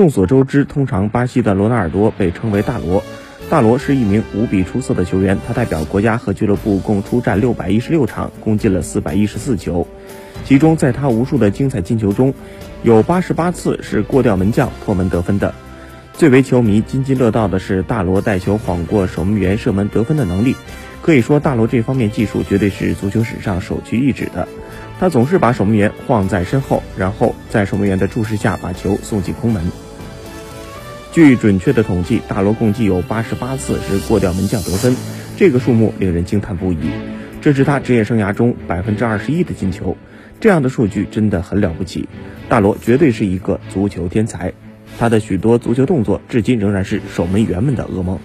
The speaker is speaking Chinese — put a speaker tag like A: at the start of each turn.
A: 众所周知，通常巴西的罗纳尔多被称为大罗。大罗是一名无比出色的球员，他代表国家和俱乐部共出战六百一十六场，攻进了四百一十四球。其中，在他无数的精彩进球中，有八十八次是过掉门将破门得分的。最为球迷津津乐道的是大罗带球晃过守门员射门得分的能力。可以说，大罗这方面技术绝对是足球史上首屈一指的。他总是把守门员晃在身后，然后在守门员的注视下把球送进空门。据准确的统计，大罗共计有八十八次是过掉门将得分，这个数目令人惊叹不已。这是他职业生涯中百分之二十一的进球，这样的数据真的很了不起。大罗绝对是一个足球天才，他的许多足球动作至今仍然是守门员们的噩梦。